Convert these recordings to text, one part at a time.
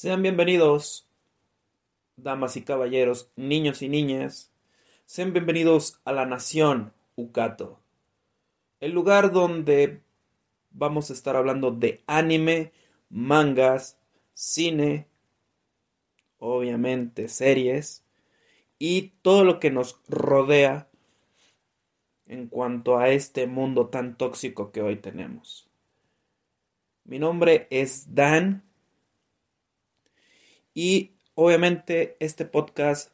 Sean bienvenidos, damas y caballeros, niños y niñas. Sean bienvenidos a la nación Ucato, el lugar donde vamos a estar hablando de anime, mangas, cine, obviamente series y todo lo que nos rodea en cuanto a este mundo tan tóxico que hoy tenemos. Mi nombre es Dan y obviamente este podcast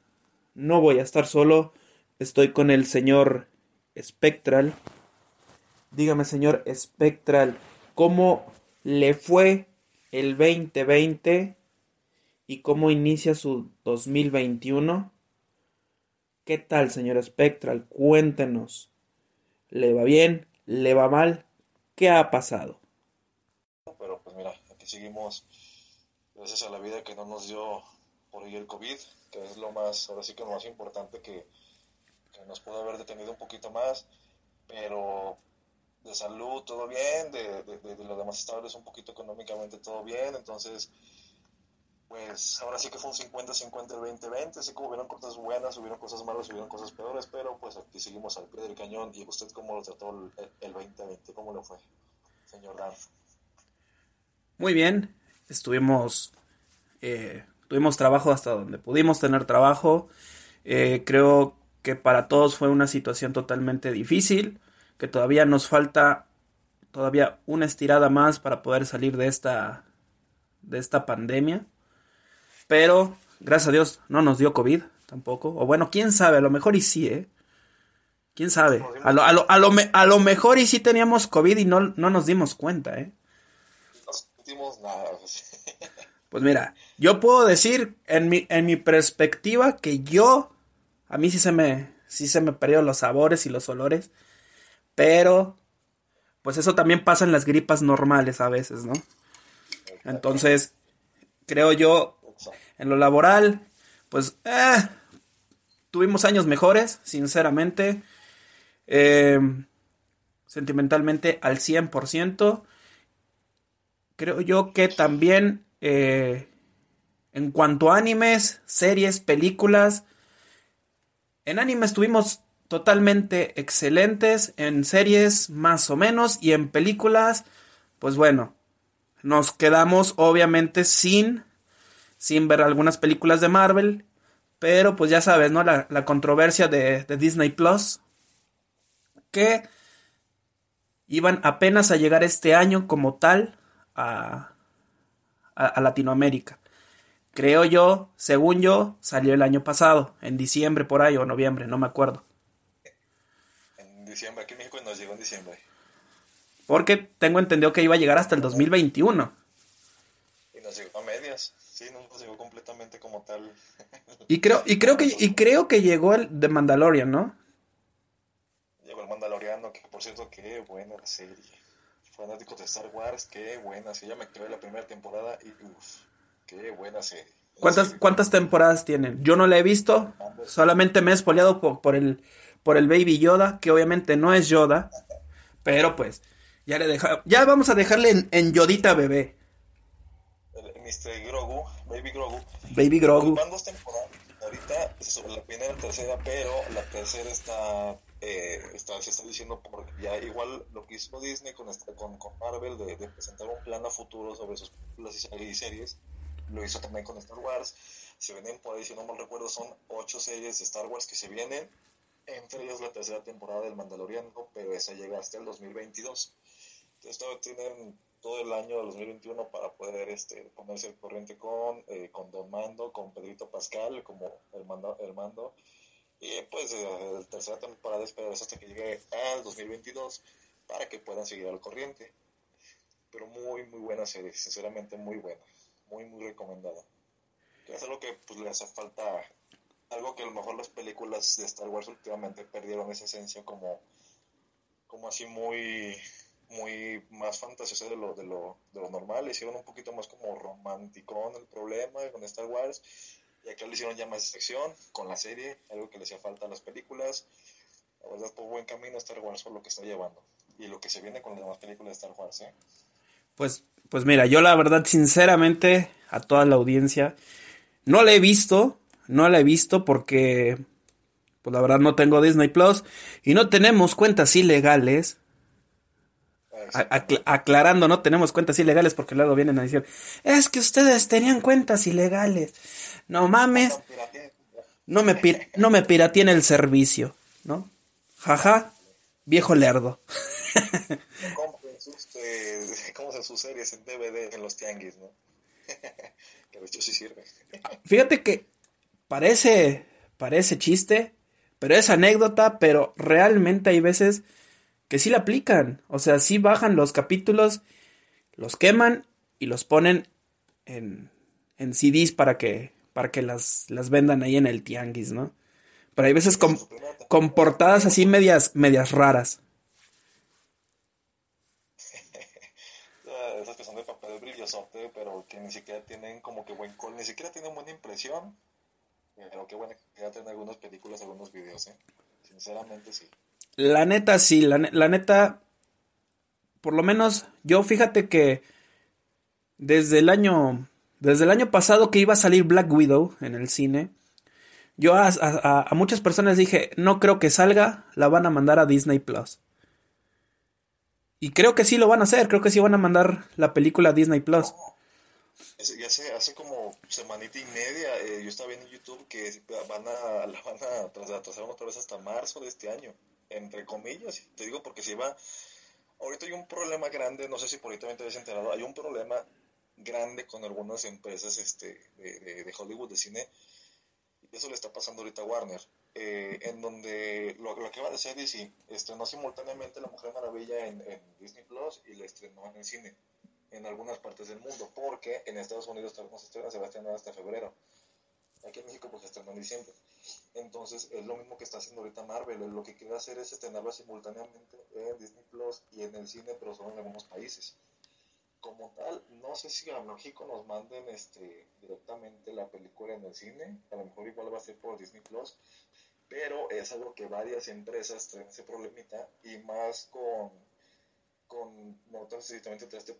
no voy a estar solo, estoy con el señor Spectral. Dígame, señor Spectral, ¿cómo le fue el 2020 y cómo inicia su 2021? ¿Qué tal, señor Spectral? Cuéntenos. ¿Le va bien? ¿Le va mal? ¿Qué ha pasado? Pero pues mira, aquí seguimos gracias a la vida que no nos dio por ahí el COVID, que es lo más, ahora sí que lo más importante que, nos pudo haber detenido un poquito más, pero de salud todo bien, de, de, de, los demás estables un poquito económicamente todo bien, entonces pues ahora sí que fue un 50-50 el 2020, así como hubieron cosas buenas, hubieron cosas malas, hubieron cosas peores, pero pues aquí seguimos al pie del cañón. ¿Y usted cómo lo trató el, el 2020? ¿Cómo lo fue, señor Dan? Muy bien, estuvimos, eh, tuvimos trabajo hasta donde pudimos tener trabajo. Eh, creo que para todos fue una situación totalmente difícil, que todavía nos falta todavía una estirada más para poder salir de esta, de esta pandemia. Pero, gracias a Dios, no nos dio COVID tampoco. O bueno, quién sabe, a lo mejor y sí, ¿eh? ¿Quién sabe? A lo, a lo, a lo, a lo mejor y sí teníamos COVID y no, no nos dimos cuenta, ¿eh? No sentimos nada. Pues mira, yo puedo decir en mi, en mi perspectiva que yo, a mí sí se me, sí se me perdieron los sabores y los olores, pero pues eso también pasa en las gripas normales a veces, ¿no? Entonces, creo yo, en lo laboral, pues eh, tuvimos años mejores, sinceramente. Eh, sentimentalmente al 100%. Creo yo que también eh, en cuanto a animes, series, películas, en animes tuvimos totalmente excelentes, en series más o menos y en películas, pues bueno, nos quedamos obviamente sin sin ver algunas películas de Marvel. Pero pues ya sabes, ¿no? La, controversia de, Disney Plus. Que iban apenas a llegar este año como tal a, a, Latinoamérica. Creo yo, según yo, salió el año pasado, en diciembre por ahí o noviembre, no me acuerdo. En diciembre, aquí en México nos llegó en diciembre. Porque tengo entendido que iba a llegar hasta el 2021. Y nos llegó a medias. Sí, no nos llegó completamente como tal. Y creo, y creo que, y creo que llegó el de Mandalorian, ¿no? Llegó el Mandaloriano, que por cierto, qué buena serie. Fanático de Star Wars, qué buena serie. Ya me quedé la primera temporada y uff, qué buena serie. ¿Cuántas, ¿Cuántas temporadas tienen? Yo no la he visto, solamente me he espoleado por, por, el, por el Baby Yoda, que obviamente no es Yoda, pero pues ya le deja, ya vamos a dejarle en, en Yodita bebé. Mr. Grogu, Baby Grogu. Baby Grogu. Van dos temporadas. Ahorita la primera y la tercera, pero la tercera está, eh, está, se está diciendo por ya igual lo que hizo Disney con, con, con Marvel de, presentar un plan a futuro sobre sus películas y series, lo hizo también con Star Wars. Se vienen por ahí, si no mal recuerdo, son ocho series de Star Wars que se vienen, entre ellas la tercera temporada del Mandaloriano, pero esa llega hasta el 2022. Entonces tienen todo el año de 2021 para poder este, ponerse al corriente con, eh, con Don Mando, con Pedrito Pascal como el mando, el mando. Y pues eh, la tercera temporada esperar hasta que llegue al 2022 para que puedan seguir al corriente. Pero muy, muy buena serie, sinceramente muy buena, muy, muy recomendada. es algo que pues, le hace falta, algo que a lo mejor las películas de Star Wars últimamente perdieron esa esencia como, como así muy muy más fantasioso de lo, de lo, de lo normal, hicieron un poquito más como romántico el problema con Star Wars, y acá le hicieron ya más sección con la serie, algo que le hacía falta a las películas. La verdad, por buen camino Star Wars por lo que está llevando, y lo que se viene con las demás películas de Star Wars, ¿eh? Pues, pues mira, yo la verdad, sinceramente, a toda la audiencia. No la he visto, no la he visto porque, pues la verdad no tengo Disney Plus y no tenemos cuentas ilegales. Aclarando, no tenemos cuentas ilegales porque luego vienen a decir, es que ustedes tenían cuentas ilegales. No mames, no me, no me pirateen el servicio, ¿no? Jaja, viejo lerdo. Compren sus, series en DVD en los tianguis, ¿no? que de hecho sí sirve. Fíjate que parece, parece chiste, pero es anécdota, pero realmente hay veces que sí la aplican. O sea, sí bajan los capítulos, los queman y los ponen en, en CDs para que, para que las, las vendan ahí en el tianguis, ¿no? Pero hay veces con, con portadas así medias, medias raras. Esas que son de papel brillosote, pero que ni siquiera tienen como que buen col, ni siquiera tienen buena impresión. Pero qué bueno que ya tienen algunas películas, algunos videos, ¿eh? Sinceramente sí. La neta sí, la, neta, por lo menos yo fíjate que desde el año, desde el año pasado que iba a salir Black Widow en el cine, yo a, muchas personas dije, no creo que salga, la van a mandar a Disney Plus. Y creo que sí lo van a hacer, creo que sí van a mandar la película a Disney Plus. Ya hace, hace como semanita y media, eh, yo estaba viendo en YouTube que van a, la van a atrasar otra vez hasta marzo de este año, entre comillas. Te digo porque si va, ahorita hay un problema grande, no sé si por ahí también te habías enterado, hay un problema grande con algunas empresas este, de, de Hollywood, de cine, eso le está pasando ahorita a Warner, eh, en donde lo, que va a decir DC estrenó simultáneamente La Mujer Maravilla en, Disney Plus y la estrenó en el cine en algunas partes del mundo, porque en Estados Unidos no se se va a estrenar hasta febrero. Aquí en México pues estrenó en diciembre. Entonces es lo mismo que está haciendo ahorita Marvel, lo que quiere hacer es estrenarlo simultáneamente en Disney Plus y en el cine, pero solo en algunos países como tal, no sé si a México nos manden este directamente la película en el cine, a lo mejor igual va a ser por Disney Plus, pero es algo que varias empresas tienen ese problemita y más con, con no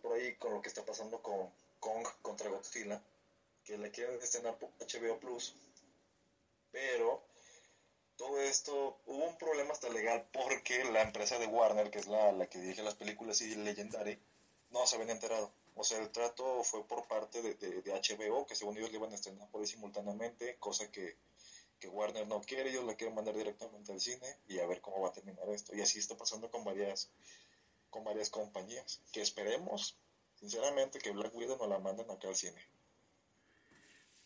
por ahí con lo que está pasando con Kong contra Godzilla, que le quieren estrenar por HBO Plus, pero todo esto, hubo un problema hasta legal porque la empresa de Warner, que es la, la que dirige las películas y Legendary, no se habían enterado. O sea, el trato fue por parte de, de, HBO, que según ellos le iban a estrenar por ahí simultáneamente, cosa que, que, Warner no quiere, ellos la quieren mandar directamente al cine y a ver cómo va a terminar esto. Y así está pasando con varias, con varias compañías, que esperemos, sinceramente, que Black Widow nos la manden acá al cine.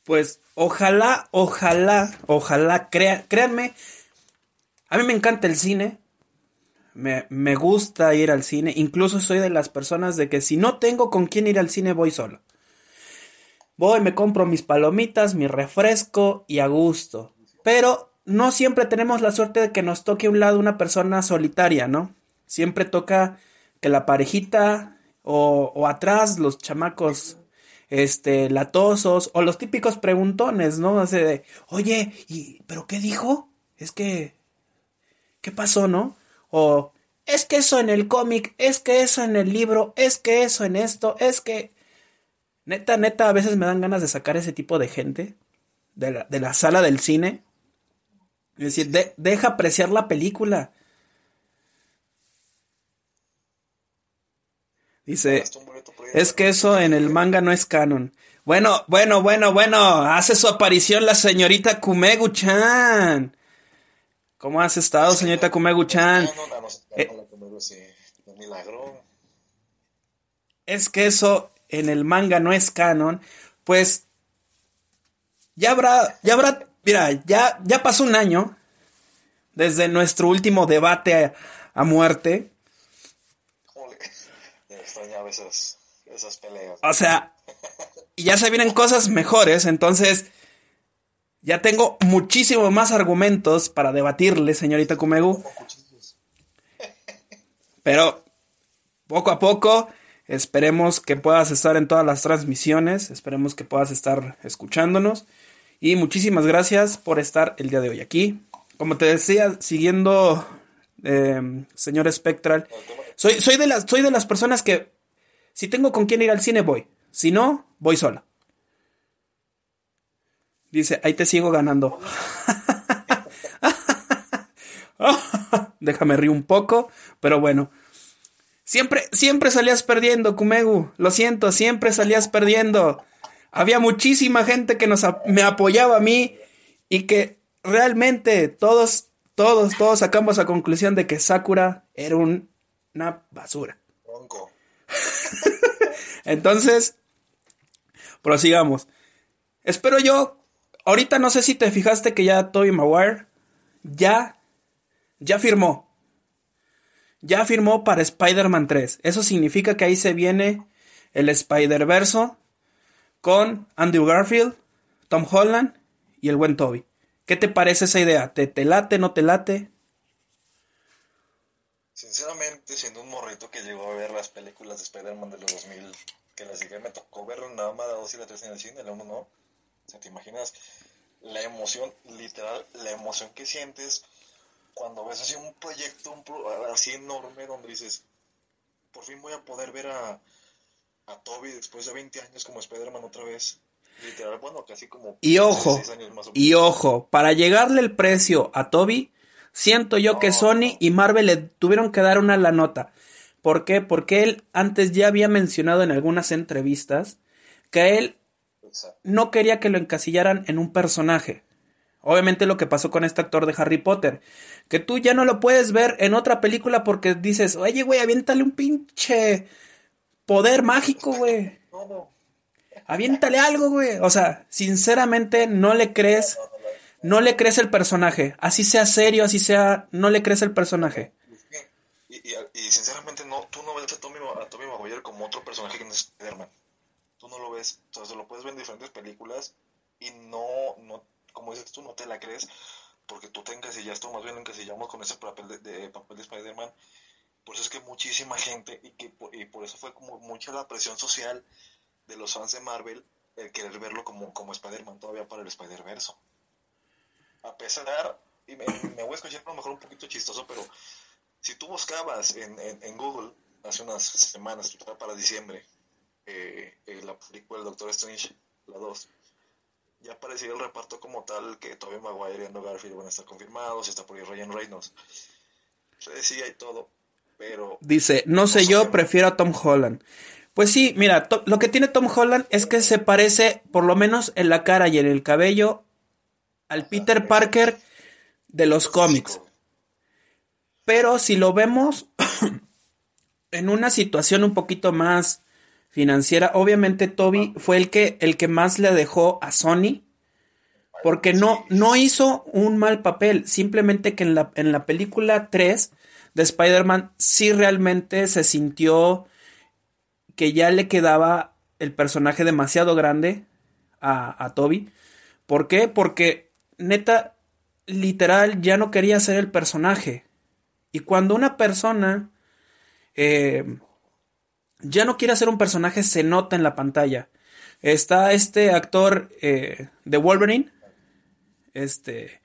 Pues ojalá, ojalá, ojalá, créanme, a mí me encanta el cine, me, me, gusta ir al cine. Incluso soy de las personas de que si no tengo con quién ir al cine, voy solo. Voy, me compro mis palomitas, mi refresco y a gusto. Pero no siempre tenemos la suerte de que nos toque a un lado una persona solitaria, ¿no? Siempre toca que la parejita o, o atrás los chamacos este, latosos, o los típicos preguntones, ¿no? Hace de, oye, ¿y, pero qué dijo? Es que, ¿qué pasó, no? O es que eso en el cómic, es que eso en el libro, es que eso en esto, es que... Neta, neta, a veces me dan ganas de sacar ese tipo de gente de la, de la sala del cine. Es decir, deja apreciar la película. Dice, es que eso en el manga no es canon. Bueno, bueno, bueno, bueno, hace su aparición la señorita Kumegu-chan. ¿Cómo has estado, señorita Kumegu-chan? Es que eso en el manga no es canon. Pues ya habrá, ya habrá, mira, ya, ya pasó un año desde nuestro último debate a, muerte. Esas, esas peleas. O sea, y ya se vienen cosas mejores, entonces ya tengo muchísimos más argumentos para debatirle, señorita Kumegu. Pero poco a poco, esperemos que puedas estar en todas las transmisiones, esperemos que puedas estar escuchándonos. Y muchísimas gracias por estar el día de hoy aquí. Como te decía, siguiendo, eh, señor Spectral, soy, soy, de las, soy de las personas que si tengo con quién ir al cine, voy. Si no, voy sola. Dice, ahí te sigo ganando. Déjame reír un poco, pero bueno. Siempre, siempre salías perdiendo, Kumegu. Lo siento, siempre salías perdiendo. Había muchísima gente que nos, me apoyaba a mí y que realmente todos, todos, todos sacamos a conclusión de que Sakura era una basura. Entonces, prosigamos. Espero yo. Ahorita no sé si te fijaste que ya Toby Maguire ya, ya firmó. Ya firmó para Spider-Man 3. Eso significa que ahí se viene el Spider-Verso con Andrew Garfield, Tom Holland y el buen Toby. ¿Qué te parece esa idea? ¿Te, te late, no te late? Sinceramente, siendo un morrito que llegó a ver las películas de Spider-Man de los 2000, que las dije, me tocó ver nada más la 2 y la 3 en el cine, la 1 no. O sea, ¿te imaginas la emoción, literal, la emoción que sientes cuando ves así un proyecto así enorme donde dices, por fin voy a poder ver a, a Toby después de 20 años como Spider-Man otra vez? Literal, bueno, casi como... Y ojo, y ojo, para llegarle el precio a Toby Siento yo que Sony y Marvel le tuvieron que dar una la nota. ¿Por qué? Porque él antes ya había mencionado en algunas entrevistas que él no quería que lo encasillaran en un personaje. Obviamente lo que pasó con este actor de Harry Potter, que tú ya no lo puedes ver en otra película porque dices, oye, güey, aviéntale un pinche poder mágico, güey. Aviéntale algo, güey. O sea, sinceramente no le crees no le crees el personaje. Así sea serio, así sea, no le crees el personaje. Y, sinceramente, no, tú no ves a Tommy, a Maguire como otro personaje que no es Spider-Man. Tú no lo ves, o sea, lo puedes ver en diferentes películas y no, no, como dices tú, no te la crees porque tú te encasillaste, más bien encasillamos con ese papel de, papel de Spider-Man. Por eso es que muchísima gente, y, que, y por eso fue como mucha la presión social de los fans de Marvel, el querer verlo como, como Spider-Man todavía para el Spider-Verso a pesar, y me, voy a escuchar a lo mejor un poquito chistoso, pero si tú buscabas en, en, Google hace unas semanas, para diciembre, eh, eh, la película del Doctor Strange, la 2, ya aparecía el reparto como tal que Tobey Maguire y Andrew Garfield van a estar confirmados, está por ahí Ryan Reynolds. Se decía y todo, pero... Dice, no sé yo, prefiero a Tom Holland. Pues sí, mira, lo que tiene Tom Holland es que se parece, por lo menos en la cara y en el cabello, al Peter Parker de los cómics. Pero si lo vemos en una situación un poquito más financiera, obviamente Toby fue el que, el que más le dejó a Sony. Porque no, no hizo un mal papel. Simplemente que en la, en la película 3 de Spider-Man sí realmente se sintió que ya le quedaba el personaje demasiado grande a, a Toby. ¿Por qué? Porque neta, literal, ya no quería ser el personaje. Y cuando una persona eh, ya no quiere ser un personaje, se nota en la pantalla. Está este actor eh, de Wolverine, este,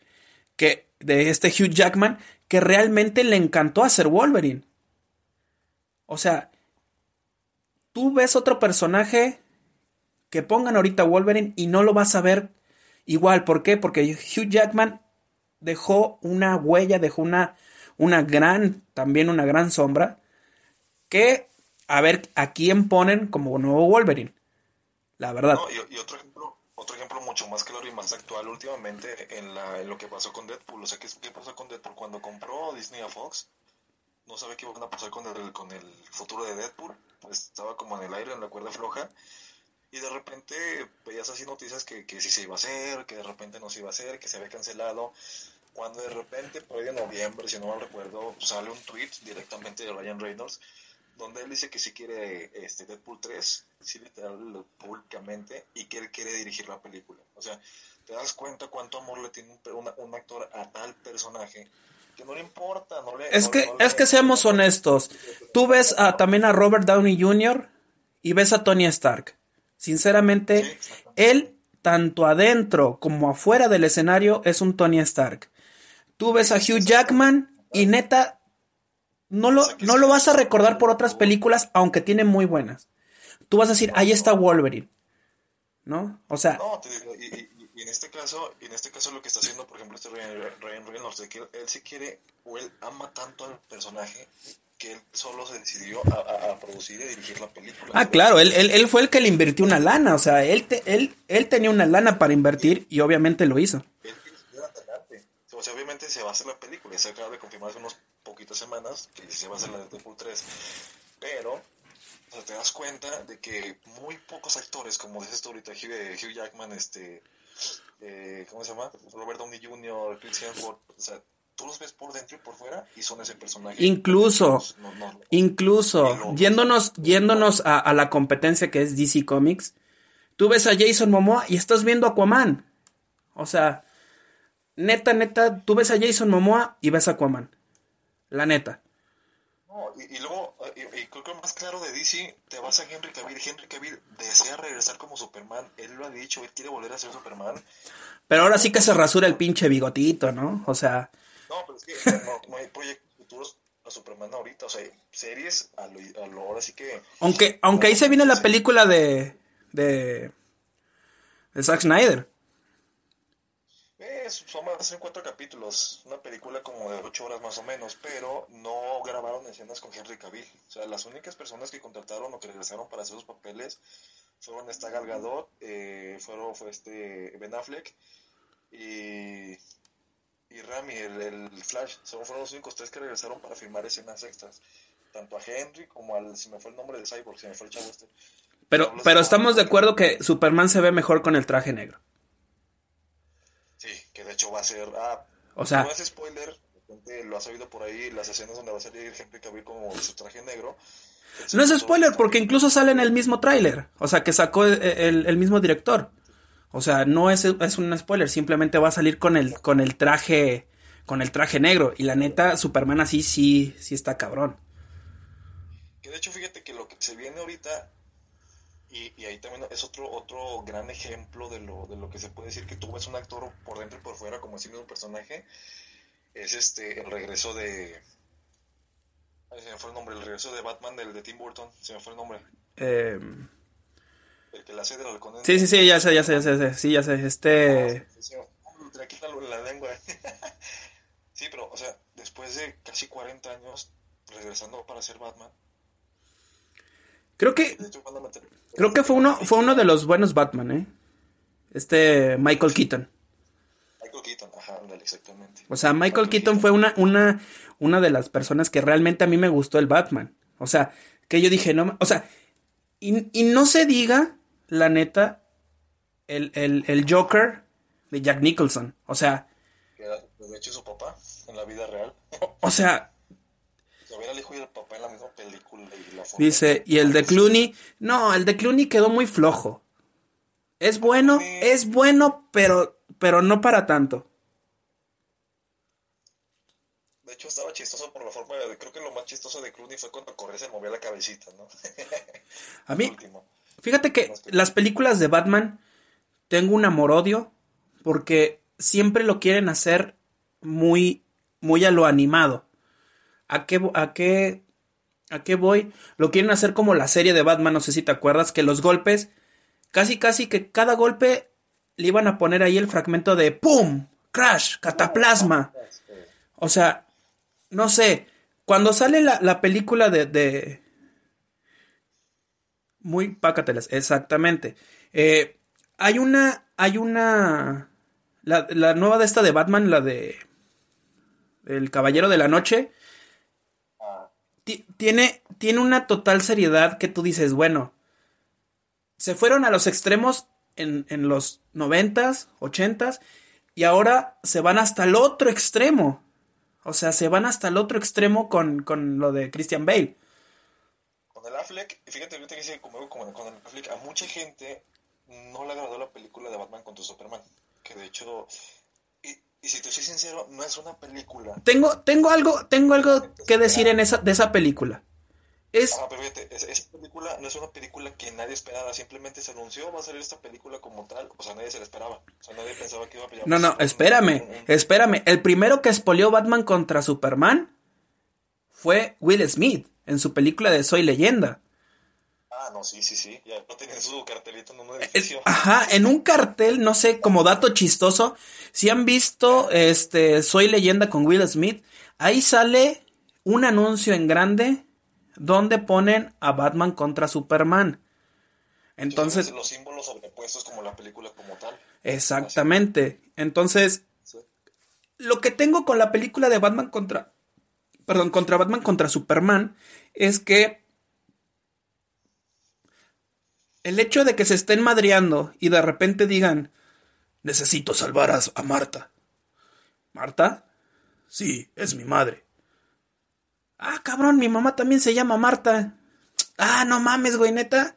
que, de este Hugh Jackman, que realmente le encantó hacer Wolverine. O sea, tú ves otro personaje que pongan ahorita Wolverine y no lo vas a ver igual. ¿Por qué? Porque Hugh Jackman dejó una huella, dejó una, una gran, también una gran sombra, que a ver a quién ponen como nuevo Wolverine. La verdad. y, otro ejemplo, otro ejemplo mucho más claro y más actual últimamente en, la, en lo que pasó con Deadpool. O sea, ¿qué, ¿qué pasó con Deadpool? Cuando compró Disney a Fox, no sabe qué iban a pasar con el, con el futuro de Deadpool. Estaba como en el aire, en la cuerda floja y de repente veías así noticias que, que sí se iba a hacer, que de repente no se iba a hacer, que se había cancelado. Cuando de repente, por ahí de noviembre, si no mal recuerdo, sale un tweet directamente de Ryan Reynolds, donde él dice que sí quiere este Deadpool 3, sí literal públicamente, y que él quiere dirigir la película. O sea, te das cuenta cuánto amor le tiene un, un actor a tal personaje que no le importa. No le, es que, es que seamos honestos. Tú ves a, también a Robert Downey Jr. y ves a Tony Stark. Sinceramente, él, tanto adentro como afuera del escenario, es un Tony Stark. Tú ves a Hugh Jackman y neta, no lo, no lo vas a recordar por otras películas, aunque tiene muy buenas. Tú vas a decir, ahí está Wolverine. ¿No? O sea. No, te digo, y, y en este caso, en este caso lo que está haciendo, por ejemplo, este Ryan Reynolds, de que él, él sí quiere, o él ama tanto al personaje que él solo se decidió a, a, producir y dirigir la película. Ah, claro, él, él, él, fue el que le invirtió una lana, o sea, él, te, él, él tenía una lana para invertir y obviamente lo hizo. Él o sea, obviamente se va a hacer la película, y se acaba de confirmar hace unas poquitas semanas que se va a hacer la de Deadpool 3, pero o sea, te das cuenta de que muy pocos actores, como dices tú ahorita, Hugh, Jackman, este, eh, ¿cómo se llama? Robert Downey Jr., Chris Hemsworth, o sea, tú los ves por dentro y por fuera y son ese personaje. Incluso, incluso, yéndonos, yéndonos a, a, la competencia que es DC Comics, tú ves a Jason Momoa y estás viendo a Aquaman. O sea, neta, neta, tú ves a Jason Momoa y ves a Aquaman. La neta. No, y, y luego, y, y, creo que más claro de DC, te vas a Henry Cavill. Henry Cavill desea regresar como Superman. Él lo ha dicho, él quiere volver a ser Superman. Pero ahora sí que se rasura el pinche bigotito, ¿no? O sea. No, pero es que no, no hay proyectos futuros a Superman ahorita. O sea, series a lo, a lo ahora sí que. Aunque, aunque ahí se viene la película de. de. de Zack Snyder. Eh, son más de cuatro capítulos, una película como de ocho horas más o menos, pero no grabaron escenas con Henry Cavill. O sea, las únicas personas que contrataron o que regresaron para hacer los papeles fueron esta Gal Gadot, eh, fueron, fue este Ben Affleck y, y Rami, el, el Flash. Son, fueron los únicos tres que regresaron para filmar escenas extras. Tanto a Henry como al, si me fue el nombre de Cyborg, si me fue el chavo este. Pero, pero estamos de acuerdo que Superman se ve mejor con el traje negro. Sí, que de hecho va a ser. Ah, o sea, no es spoiler, lo has oído por ahí, las escenas donde va a salir Henry Cavill como su traje negro. No es spoiler, porque incluso sale en el mismo tráiler. O sea, que sacó el, el, el, mismo director. O sea, no es, es un spoiler, simplemente va a salir con el, con el traje. Con el traje negro. Y la neta, Superman así sí, sí está cabrón. Que de hecho, fíjate que lo que se viene ahorita y, y, ahí también es otro otro gran ejemplo de lo, de lo que se puede decir que tú ves un actor por dentro y por fuera como si un personaje es este el regreso de se me fue el nombre el regreso de Batman del de Tim Burton se me fue el nombre eh... el que la del halcón sí sí sí ya sé ya sé ya sé sí ya sé este aquí la, lengua sí pero o sea después de casi 40 años regresando para ser Batman Creo que creo que fue uno fue uno de los buenos Batman, ¿eh? Este Michael Keaton. Michael Keaton, ajá, exactamente. O sea, Michael Keaton fue una una una de las personas que realmente a mí me gustó el Batman. O sea, que yo dije, no, o sea, y, y no se diga la neta el, el, el Joker de Jack Nicholson, o sea, era de hecho su papá en la vida real. O sea, era el hijo y el papá en la misma película. Y la Dice, y el de Clooney, no, el de Clooney quedó muy flojo. Es bueno, sí. es bueno, pero, pero no para tanto. De hecho, estaba chistoso por la forma de. Creo que lo más chistoso de Clooney fue cuando corría se movía la cabecita, ¿no? A mí, fíjate que las películas de Batman tengo un amor-odio porque siempre lo quieren hacer muy, muy a lo animado. ¿A qué, a qué, a qué voy? Lo quieren hacer como la serie de Batman, no sé si te acuerdas, que los golpes, casi casi que cada golpe le iban a poner ahí el fragmento de ¡Pum! Crash, cataplasma. O sea, no sé, cuando sale la, la película de, de... Muy pácatelas, exactamente. Eh, hay una, hay una... La, la nueva de esta de Batman, la de... El Caballero de la Noche, tiene, tiene una total seriedad que tú dices, bueno, se fueron a los extremos en, en los noventas, ochentas, y ahora se van hasta el otro extremo. O sea, se van hasta el otro extremo con, con lo de Christian Bale. Affleck, fíjate, ahorita que dice como, con Affleck, a mucha gente no le agradó la película de Batman contra Superman. Que de hecho, y si te soy sincero, no es una película. Tengo, tengo algo, tengo algo que decir en esa, de esa película. Es... Ah, pero fíjate, esa película no es una película que nadie esperaba, simplemente se anunció, va a salir esta película como tal, o sea, nadie se la esperaba, o sea, nadie pensaba que iba a pillar. No, no, espérame, un, un... espérame, el primero que espolió Batman contra Superman fue Will Smith, en su película de Soy Leyenda. Ah, no, sí, sí, sí. Ya no tienen su cartelito en un edificio. Ajá, en un cartel, no sé, como dato chistoso, si han visto este Soy leyenda con Will Smith, ahí sale un anuncio en grande donde ponen a Batman contra Superman. Entonces, los símbolos sobrepuestos como la película como tal. Exactamente. Entonces, lo que tengo con la película de Batman contra perdón, contra Batman contra Superman es que el hecho de que se estén madreando y de repente digan, necesito salvar a, Marta. ¿Marta? Sí, es mi madre. Ah, cabrón, mi mamá también se llama Marta. Ah, no mames, güey, neta.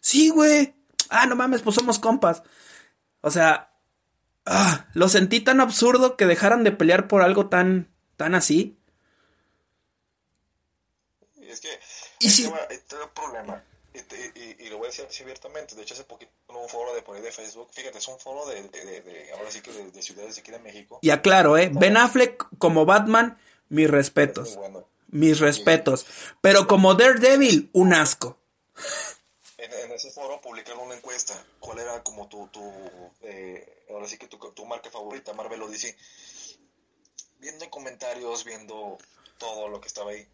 Sí, güey. Ah, no mames, pues somos compas. O sea, ah, lo sentí tan absurdo que dejaran de pelear por algo tan, tan así. Es que, ¿Y si... problema y, lo voy a decir así abiertamente, de hecho hace poquito en un foro de por ahí de Facebook, fíjate, es un foro de, de, ahora sí que de, ciudades de aquí de México. Y aclaro, ¿eh? Ben Affleck como Batman, mis respetos. Mis respetos. Pero como Daredevil, un asco. En, ese foro publicaron una encuesta, cuál era como tu, tu eh, ahora sí que tu, tu marca favorita, Marvel o DC. Viendo comentarios, viendo todo lo que estaba ahí.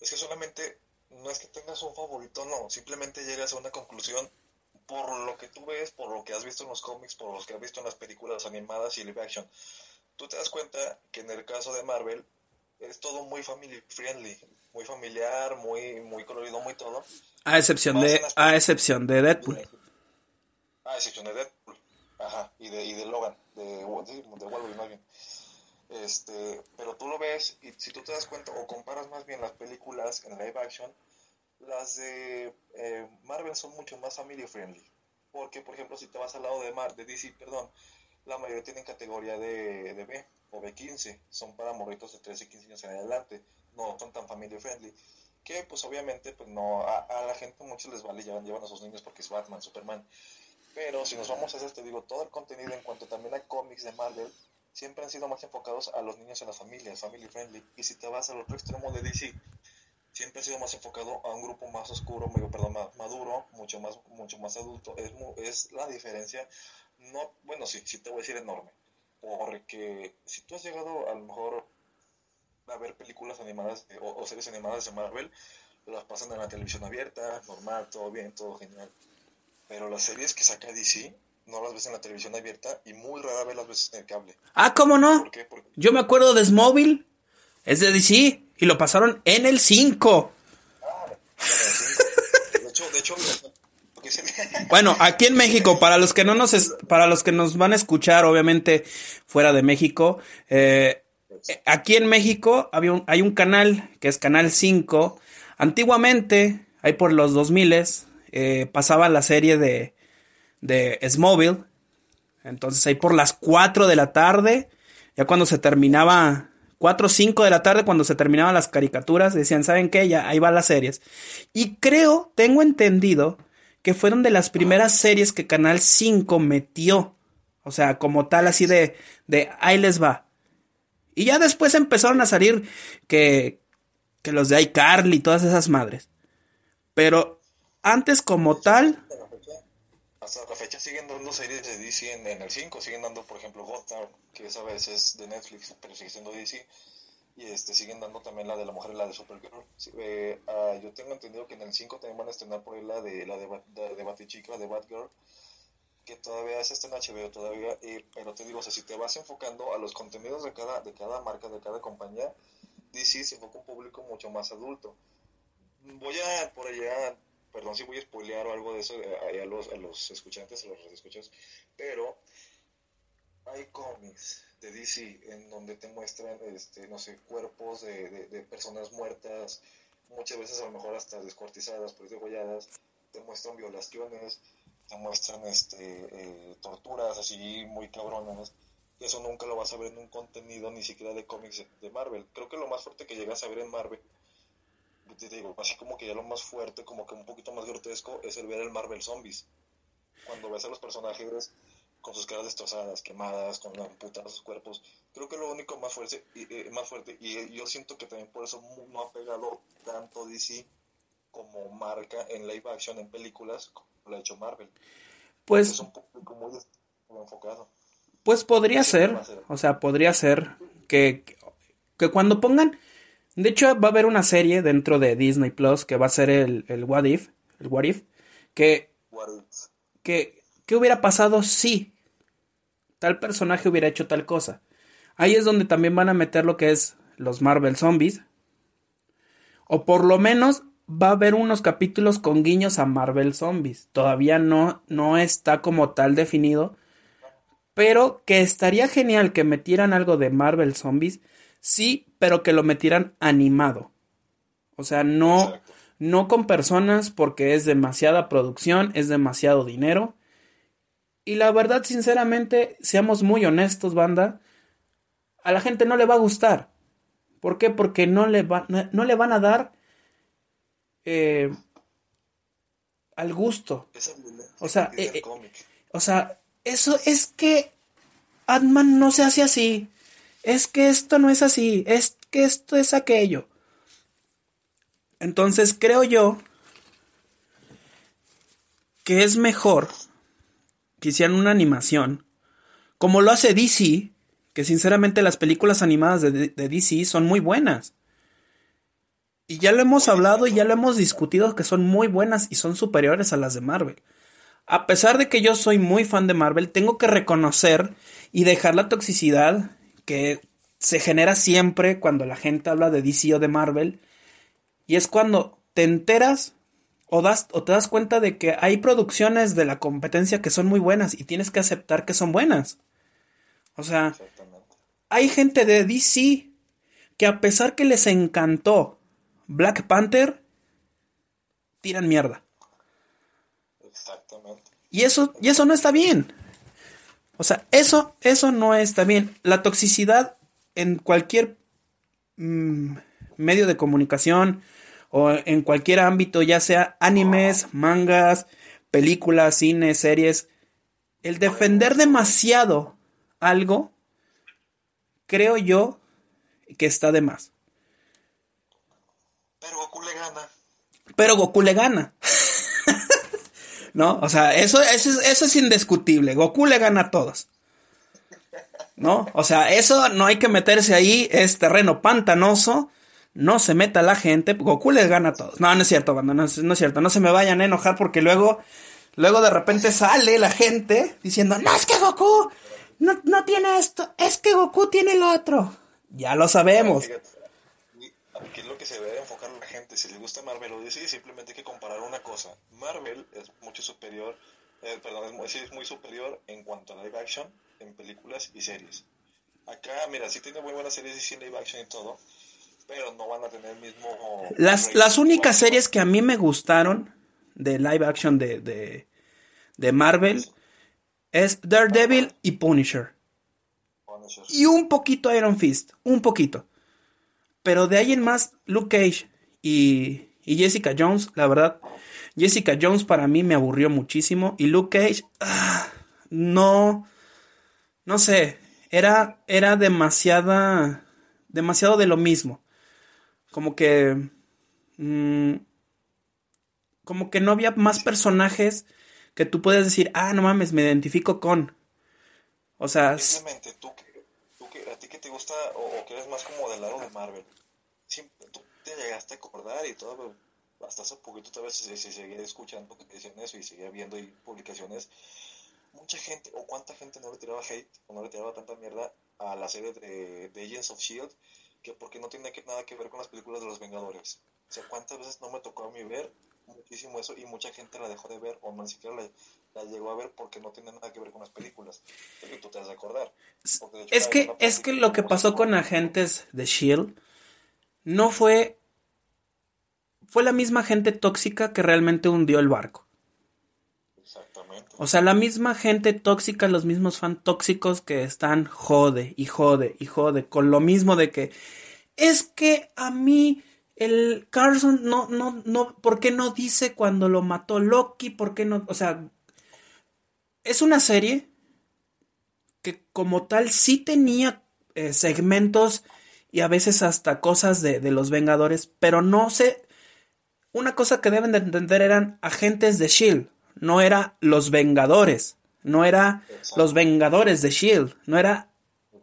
Es que solamente no es que tengas un favorito, no, simplemente llegas a una conclusión por lo que tú ves, por lo que has visto en los cómics, por lo que has visto en las películas animadas y live action. Tú te das cuenta que en el caso de Marvel es todo muy family friendly, muy familiar, muy muy colorido, muy todo. A excepción de a excepción de Deadpool. A excepción de Deadpool. Ajá, y de, y de Logan, de, de Wolverine más bien. Este, pero tú lo ves y si tú te das cuenta o comparas más bien las películas en live action, las de eh, Marvel son mucho más family friendly. Porque, por ejemplo, si te vas al lado de, Mar de DC, perdón, la mayoría tienen categoría de, de B o B15. Son para morritos de 13 y 15 años en adelante. No son tan family friendly. Que, pues, obviamente, pues no, a, la gente muchos les vale, llevan, llevan a sus niños porque es Batman, Superman. Pero si nos vamos a hacer, te digo, todo el contenido en cuanto también a cómics de Marvel, siempre han sido más enfocados a los niños y a las familias, family friendly. Y si te vas al otro extremo de DC, siempre ha sido más enfocado a un grupo más oscuro, medio, perdón, más maduro, mucho más, mucho más adulto. Es, es la diferencia, no, bueno, sí, sí te voy a decir enorme. Porque si tú has llegado a lo mejor a ver películas animadas o, series animadas de Marvel, las pasan en la televisión abierta, normal, todo bien, todo genial. Pero las series que saca DC, no las ves en la televisión abierta y muy rara vez las ves en el cable. Ah, ¿cómo no? Yo me acuerdo de Smóvil, es de DC y lo pasaron en el 5. de hecho, de hecho, bueno, aquí en México, para los que no nos para los que nos van a escuchar, obviamente fuera de México, eh, aquí en México había un, hay un canal que es Canal 5. Antiguamente, ahí por los 2000 eh, pasaba la serie de de Smóvil. Entonces ahí por las 4 de la tarde, ya cuando se terminaba, 4 o 5 de la tarde, cuando se terminaban las caricaturas, decían, ¿saben qué? Ya ahí van las series. Y creo, tengo entendido, que fueron de las primeras series que Canal 5 metió. O sea, como tal, así de, de ahí les va. Y ya después empezaron a salir que, que los de iCarly y todas esas madres. Pero antes como tal, hasta la fecha siguen dando series de DC en, el 5, siguen dando, por ejemplo, Gotham, que esa vez es de Netflix, pero sigue siendo DC, y este siguen dando también la de la mujer la de Supergirl. Eh, ah, yo tengo entendido que en el 5 también van a estrenar por ahí la de la de, de, de Batichica, de Batgirl, que todavía es está en HBO todavía, pero te digo, o sea, si te vas enfocando a los contenidos de cada, de cada marca, de cada compañía, DC se enfoca un público mucho más adulto. Voy a por allá perdón si voy a spoilear o algo de eso eh, a, los, a los escuchantes, a los escuchas, pero hay cómics de DC en donde te muestran, este, no sé, cuerpos de, de, personas muertas, muchas veces a lo mejor hasta descuartizadas, pues degolladas, te muestran violaciones, te muestran este, eh, torturas así muy cabronas. Eso nunca lo vas a ver en un contenido ni siquiera de cómics de Marvel. Creo que lo más fuerte que llegas a ver en Marvel te digo, así como que ya lo más fuerte, como que un poquito más grotesco, es el ver el Marvel Zombies. Cuando ves a los personajes con sus caras destrozadas, quemadas, con amputados sus cuerpos, creo que lo único más fuerte, y, eh, más fuerte, y yo siento que también por eso no ha pegado tanto DC, como marca en live action en películas como lo ha hecho Marvel. Pues, Es un público muy, muy enfocado. pues podría ser. o sea, podría ser que, que cuando pongan, de hecho va a haber una serie dentro de Disney Plus que va a ser el, el What If, el What If, que, What if? que, ¿qué hubiera pasado si tal personaje hubiera hecho tal cosa? Ahí es donde también van a meter lo que es los Marvel Zombies, o por lo menos va a haber unos capítulos con guiños a Marvel Zombies. Todavía no, no está como tal definido. Pero que estaría genial que metieran algo de Marvel Zombies. Sí, pero que lo metieran animado. O sea, no, Exacto. no con personas porque es demasiada producción, es demasiado dinero. Y la verdad, sinceramente, seamos muy honestos, banda, a la gente no le va a gustar. ¿Por qué? Porque no le, va- no, no le van a dar eh, al gusto. Es O sea, eh, eh. O sea, eso es que Ant-Man no se hace así. Es que esto no es así. Es que esto es aquello. Entonces creo yo que es mejor que hicieran una animación como lo hace DC, que sinceramente las películas animadas de, de DC son muy buenas. Y ya lo hemos hablado y ya lo hemos discutido que son muy buenas y son superiores a las de Marvel. A pesar de que yo soy muy fan de Marvel, tengo que reconocer y dejar la toxicidad que se genera siempre cuando la gente habla de DC o de Marvel. Y es cuando te enteras o, das, o te das cuenta de que hay producciones de la competencia que son muy buenas y tienes que aceptar que son buenas. O sea, hay gente de DC que a pesar que les encantó Black Panther, tiran mierda. Exactamente. Y eso, y eso no está bien. O sea, eso, eso no está bien. La toxicidad en cualquier mm, medio de comunicación o en cualquier ámbito, ya sea animes, mangas, películas, cine, series, el defender demasiado algo, creo yo que está de más. Pero Goku le gana. Pero Goku le gana. ¿No? O sea, eso, eso, es, eso es indiscutible. Goku le gana a todos. ¿No? O sea, eso no hay que meterse ahí. Es terreno pantanoso. No se meta la gente. Goku les gana a todos. No, no es cierto, banda. No no es cierto. No se me vayan a enojar porque luego, luego de repente sale la gente diciendo, no, es que Goku no, no tiene esto. Es que Goku tiene lo otro. Ya lo sabemos. Aquí es lo que se debe enfocar la gente. Si le gusta Marvel o DC, simplemente hay que comparar una cosa. Marvel es mucho superior, eh, perdón, es muy, es muy superior en cuanto a live action en películas y series. Acá, mira, sí tiene muy buenas series y sí live action y todo, pero no van a tener el mismo. Las, las únicas series que a mí me gustaron de live action de, de, de Marvel es Daredevil y Punisher. Punisher. Y un poquito Iron Fist, un poquito. Pero de ahí en más, Luke Cage y, y Jessica Jones, la verdad, Jessica Jones para mí me aburrió muchísimo. Y Luke Cage, ah, no, no sé, era, era demasiada, demasiado de lo mismo. Como que, mm, como que no había más personajes que tú puedes decir, ah, no mames, me identifico con. O sea, tú, que, tú que, a ti que te gusta o, o que eres más como del lado de Marvel, siempre, tú te llegaste a acordar y todo, pero hasta hace poquito tal vez se, se seguía escuchando que decían eso y seguía viendo y publicaciones. Mucha gente, o cuánta gente no le tiraba hate o no le tiraba tanta mierda a la serie de, de Agents of Shield, que porque no tiene que, nada que ver con las películas de los Vengadores. O sea, cuántas veces no me tocó a mí ver muchísimo eso y mucha gente la dejó de ver o no ni siquiera la, la llegó a ver porque no tiene nada que ver con las películas. Pero tú te has de acordar. Porque de hecho Es que, es que lo que pasó con agentes de Shield no fue. Fue la misma gente tóxica que realmente hundió el barco. Exactamente. O sea, la misma gente tóxica, los mismos fan tóxicos que están jode y jode y jode con lo mismo de que es que a mí el Carson no, no, no, ¿por qué no dice cuando lo mató Loki? ¿Por qué no? O sea, es una serie que como tal sí tenía eh, segmentos y a veces hasta cosas de, de los Vengadores, pero no se... una cosa que deben de entender eran agentes de Shield, no era los Vengadores, no era los Vengadores de Shield, no era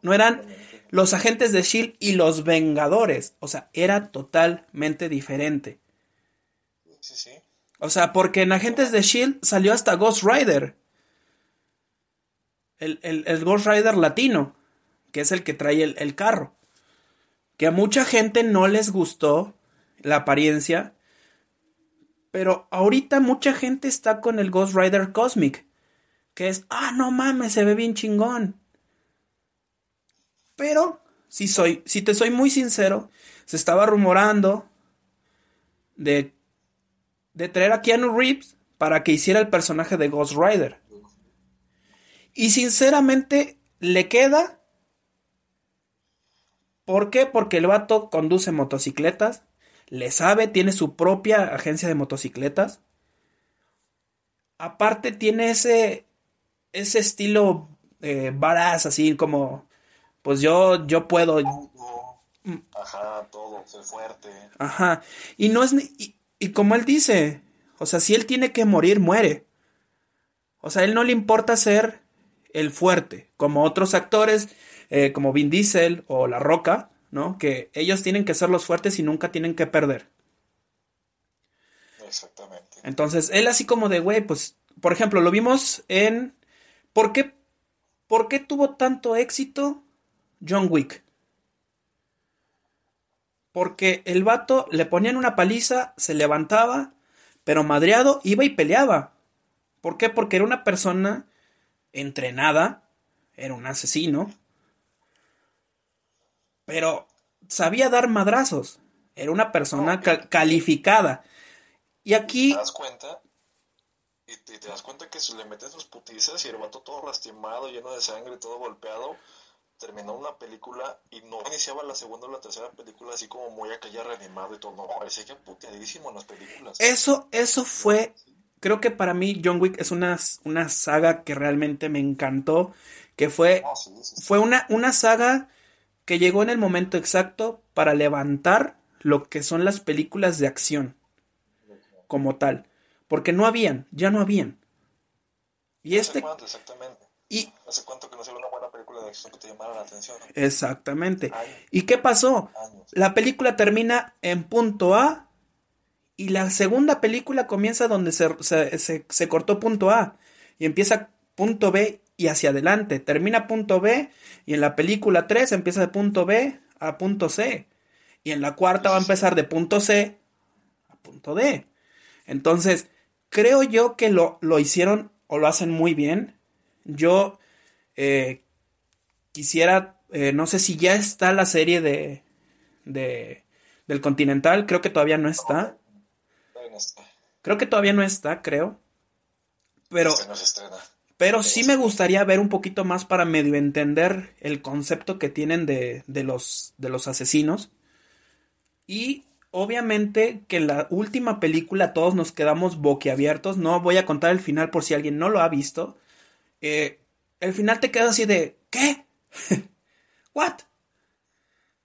no eran los agentes de Shield y los Vengadores, o sea, era totalmente diferente. Sí, sí. O sea, porque en Agentes de Shield salió hasta Ghost Rider. El, el, el Ghost Rider latino, que es el que trae el, el carro. Que a mucha gente no les gustó la apariencia. Pero ahorita mucha gente está con el Ghost Rider Cosmic. Que es, ah, no mames, se ve bien chingón. Pero, si, soy, si te soy muy sincero, se estaba rumorando de, de traer a Keanu Reeves para que hiciera el personaje de Ghost Rider. Y sinceramente, le queda. ¿Por qué? Porque el vato conduce motocicletas, le sabe, tiene su propia agencia de motocicletas. Aparte tiene ese, ese estilo eh, así como, pues yo, yo puedo. Ajá, todo, ser fuerte. Ajá. Y no es, y, y como él dice, o sea, si él tiene que morir, muere. O sea, a él no le importa ser el fuerte, como otros actores, eh, como Vin Diesel o La Roca, ¿no? Que ellos tienen que ser los fuertes y nunca tienen que perder. Exactamente. Entonces, él así como de, güey, pues, por ejemplo, lo vimos en... ¿Por qué, ¿Por qué tuvo tanto éxito John Wick? Porque el vato le ponían una paliza, se levantaba, pero madreado iba y peleaba. ¿Por qué? Porque era una persona entrenada, era un asesino, pero sabía dar madrazos, era una persona cal calificada. Y aquí... ¿Te das cuenta? Y te, y te, das cuenta que se le meten sus putizas y el vato todo lastimado, lleno de sangre, todo golpeado, terminó una película y no iniciaba la segunda o la tercera película así como muy acá ya reanimado y todo, no, parecía que puteadísimo en las películas. Eso, eso fue creo que para mí John Wick es una, una saga que realmente me encantó, que fue, Ah, sí, sí, sí. fue una, una saga que llegó en el momento exacto para levantar lo que son las películas de acción como tal, porque no habían, ya no habían. Y ¿Hace este, exactamente? Y ¿Hace cuánto que no se ve una buena película de acción que te llamara la atención? exactamente. Años, ¿Y qué pasó? años. La película termina en punto A y la segunda película comienza donde se, se, se, se cortó punto A y empieza punto B y hacia adelante. Termina punto B y en la película 3 empieza de punto B a punto C. Y en la cuarta va a empezar de punto C a punto D. Entonces, creo yo que lo, lo hicieron o lo hacen muy bien. Yo eh, quisiera, eh, no sé si ya está la serie de, de del Continental, creo que todavía no está. Creo que todavía no está, creo. Pero, Este pero sí me gustaría ver un poquito más para medio entender el concepto que tienen de, de los, de los asesinos. Y obviamente que en la última película todos nos quedamos boquiabiertos. No voy a contar el final por si alguien no lo ha visto. Eh, el final te queda así de, ¿qué? ¿What?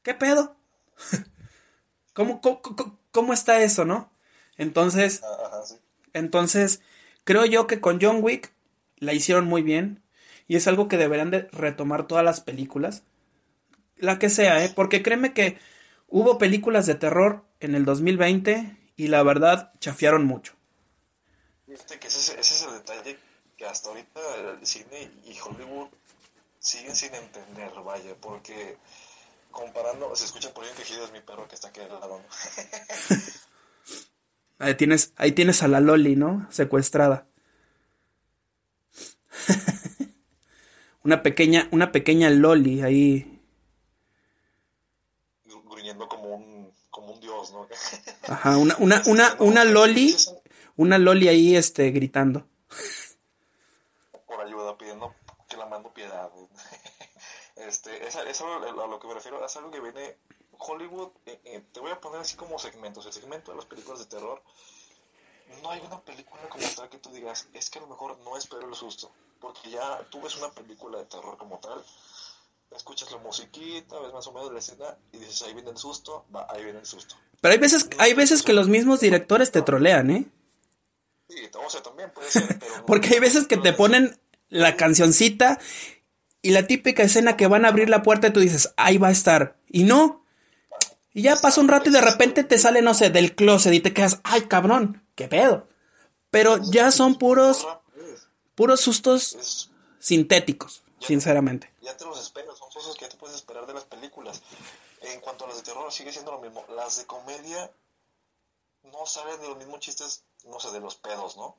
¿Qué pedo? ¿Cómo, cómo, cómo, cómo está eso, no? Entonces, Ah, Ajá, sí. entonces, creo yo que con John Wick la hicieron muy bien. Y es algo que deberán de retomar todas las películas. La que sea, ¿eh? Porque créeme que hubo películas de terror en el 2020 y la verdad chafiaron mucho. Que ese, es- ese es el detalle que hasta ahorita el cine y Hollywood siguen sin entender, vaya, porque comparando, se escucha por ahí un quejido, es mi perro que está aquí al lado. Ahí tienes, ahí tienes a la Loli, ¿no? Secuestrada. una pequeña, una pequeña Loli ahí. Gru- gruñendo como un, como un dios, ¿no? Ajá, una, una, una, una Loli, una Loli ahí, este, gritando. por ayuda, pidiendo que la mando piedad. Este, es, es algo a lo que me refiero, es algo que viene Hollywood, eh, eh, te voy a poner así como segmentos, el segmento de las películas de terror, no hay una película como tal que tú digas, es que a lo mejor no espero el susto, porque ya tú ves una película de terror como tal, escuchas la musiquita, ves más o menos la escena y dices, ahí viene el susto, va, ahí viene el susto. Pero hay veces, hay veces que los mismos directores te trolean, ¿eh? Sí, o sea, también puede ser, pero... Porque hay veces que te ponen la cancioncita y la típica escena que van a abrir la puerta y tú dices, ahí va a estar. Y no. Y ya pasa un rato y de repente te sale, no sé, del closet y te quedas, ay cabrón, qué pedo. Pero ya son puros, puros sustos sintéticos, sinceramente. Ya te los esperas, son cosas que ya te puedes esperar de las películas. En cuanto a las de terror, sigue siendo lo mismo. Las de comedia no salen de los mismos chistes, no sé, de los pedos, ¿no?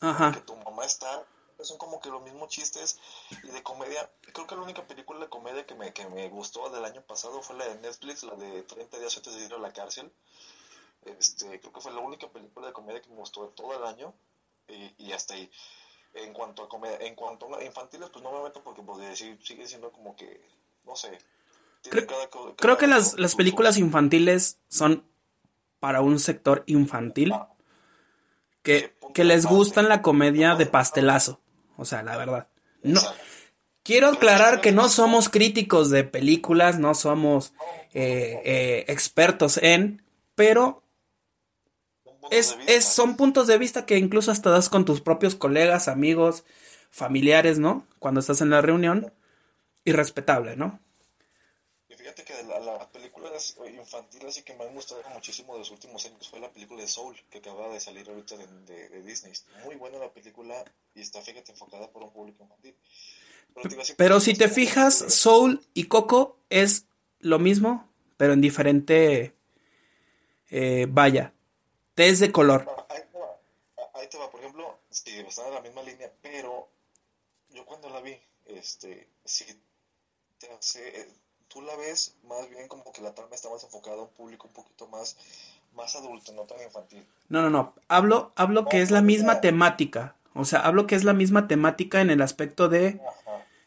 Ajá. Que tu mamá está son como que los mismos chistes y de comedia. Creo que la única película de comedia que me, que me gustó del año pasado fue la de Netflix, la de 30 días antes de ir a la cárcel. Este, creo que fue la única película de comedia que me gustó de todo el año y, y hasta ahí. En cuanto a comedia, en cuanto a infantiles, pues no me meto porque pues, decir, sigue siendo como que, no sé. Creo, cada, cada, creo que las, las películas infantiles son para un sector infantil ah, que, que les gustan la comedia de pastelazo. O sea, la verdad. No. Quiero aclarar que no somos críticos de películas, no somos eh, eh, expertos en, pero es, es, son puntos de vista que incluso hasta das con tus propios colegas, amigos, familiares, ¿no? Cuando estás en la reunión. Irrespetable, ¿no? Y fíjate que la, la película infantil así que me ha gustado muchísimo de los últimos años fue la película de Soul, que acaba de salir ahorita de, de, de Disney. Muy buena la película y está, fíjate, enfocada por un público infantil. Pero, pero si te fijas, Soul y Coco es lo mismo, pero en diferente eh, vaya. Test de color. Ah, ahí te, va, ah, ahí te va, por ejemplo, sí, está en la misma línea, pero yo cuando la vi, este, sí, te hace, eh, tú la ves más bien como que la trama está más enfocada a un público un poquito más, más adulto, no tan infantil. No, no, no. Hablo, hablo que es la misma temática. O sea, hablo que es la misma temática en el aspecto de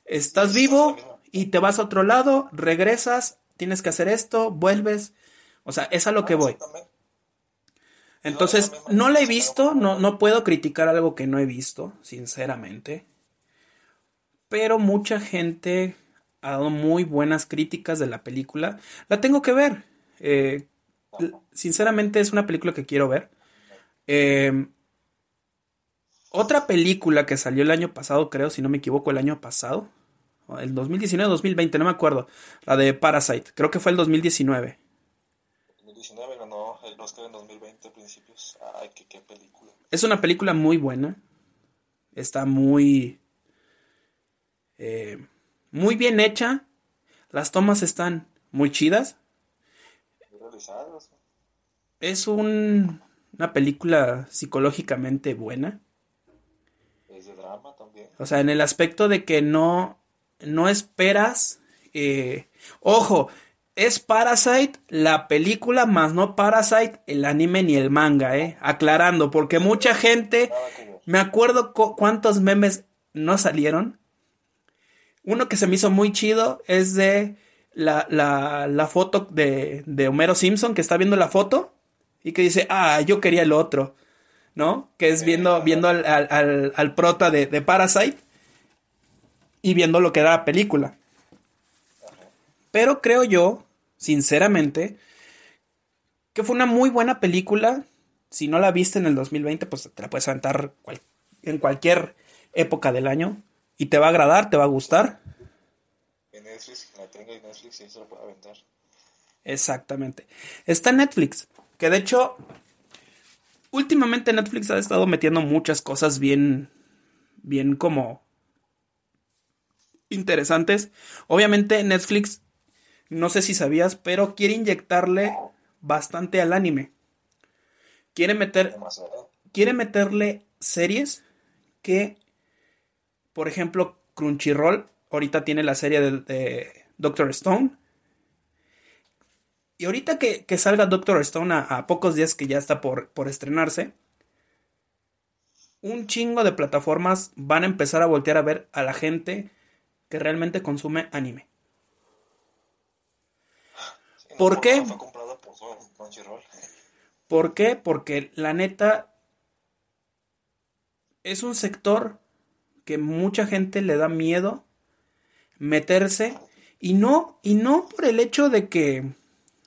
estás vivo y te vas a otro lado, regresas, tienes que hacer esto, vuelves. O sea, es a lo que voy. Entonces, no la he visto, no, no puedo criticar algo que no he visto, sinceramente. Pero mucha gente ha dado muy buenas críticas de la película. La tengo que ver. Eh, sinceramente es una película que quiero ver. Eh, otra película que salió el año pasado, creo, si no me equivoco, el año pasado. El 2019-2020, no me acuerdo. La de Parasite, creo que fue el 2019. 2019 ganó el Oscar en 2020 principios. Ay, qué, qué película. Es una película muy buena. Está muy... Eh, muy bien hecha. Las tomas están muy chidas. Es un, una película psicológicamente buena. Es de drama también. O sea, en el aspecto de que no, no esperas. Eh, ojo, es Parasite la película, más no Parasite el anime ni el manga, ¿eh? Aclarando, porque mucha gente. Me acuerdo cuántos memes no salieron uno que se me hizo muy chido es de la, la, la foto de, de, Homero Simpson que está viendo la foto y que dice, ah, yo quería el otro, ¿no? Que es viendo, viendo al, al, al, prota de, de, Parasite y viendo lo que era la película. Pero creo yo, sinceramente, que fue una muy buena película. Si no la viste en el 2020, pues te la puedes aventar en cualquier época del año y te va a agradar, te va a gustar. En Netflix, la tenga en Netflix y se lo puede aventar. Exactamente. Está en Netflix, que de hecho, últimamente Netflix ha estado metiendo muchas cosas bien, bien como interesantes. Obviamente Netflix, no sé si sabías, pero quiere inyectarle bastante al anime. Quiere meter, quiere meterle series que por ejemplo, Crunchyroll ahorita tiene la serie de, Doctor Stone. Y ahorita que, salga Doctor Stone a, pocos días que ya está por, por estrenarse, un chingo de plataformas van a empezar a voltear a ver a la gente que realmente consume anime. ¿Por qué? ¿Por qué? Porque la neta es un sector que mucha gente le da miedo meterse y no y no por el hecho de que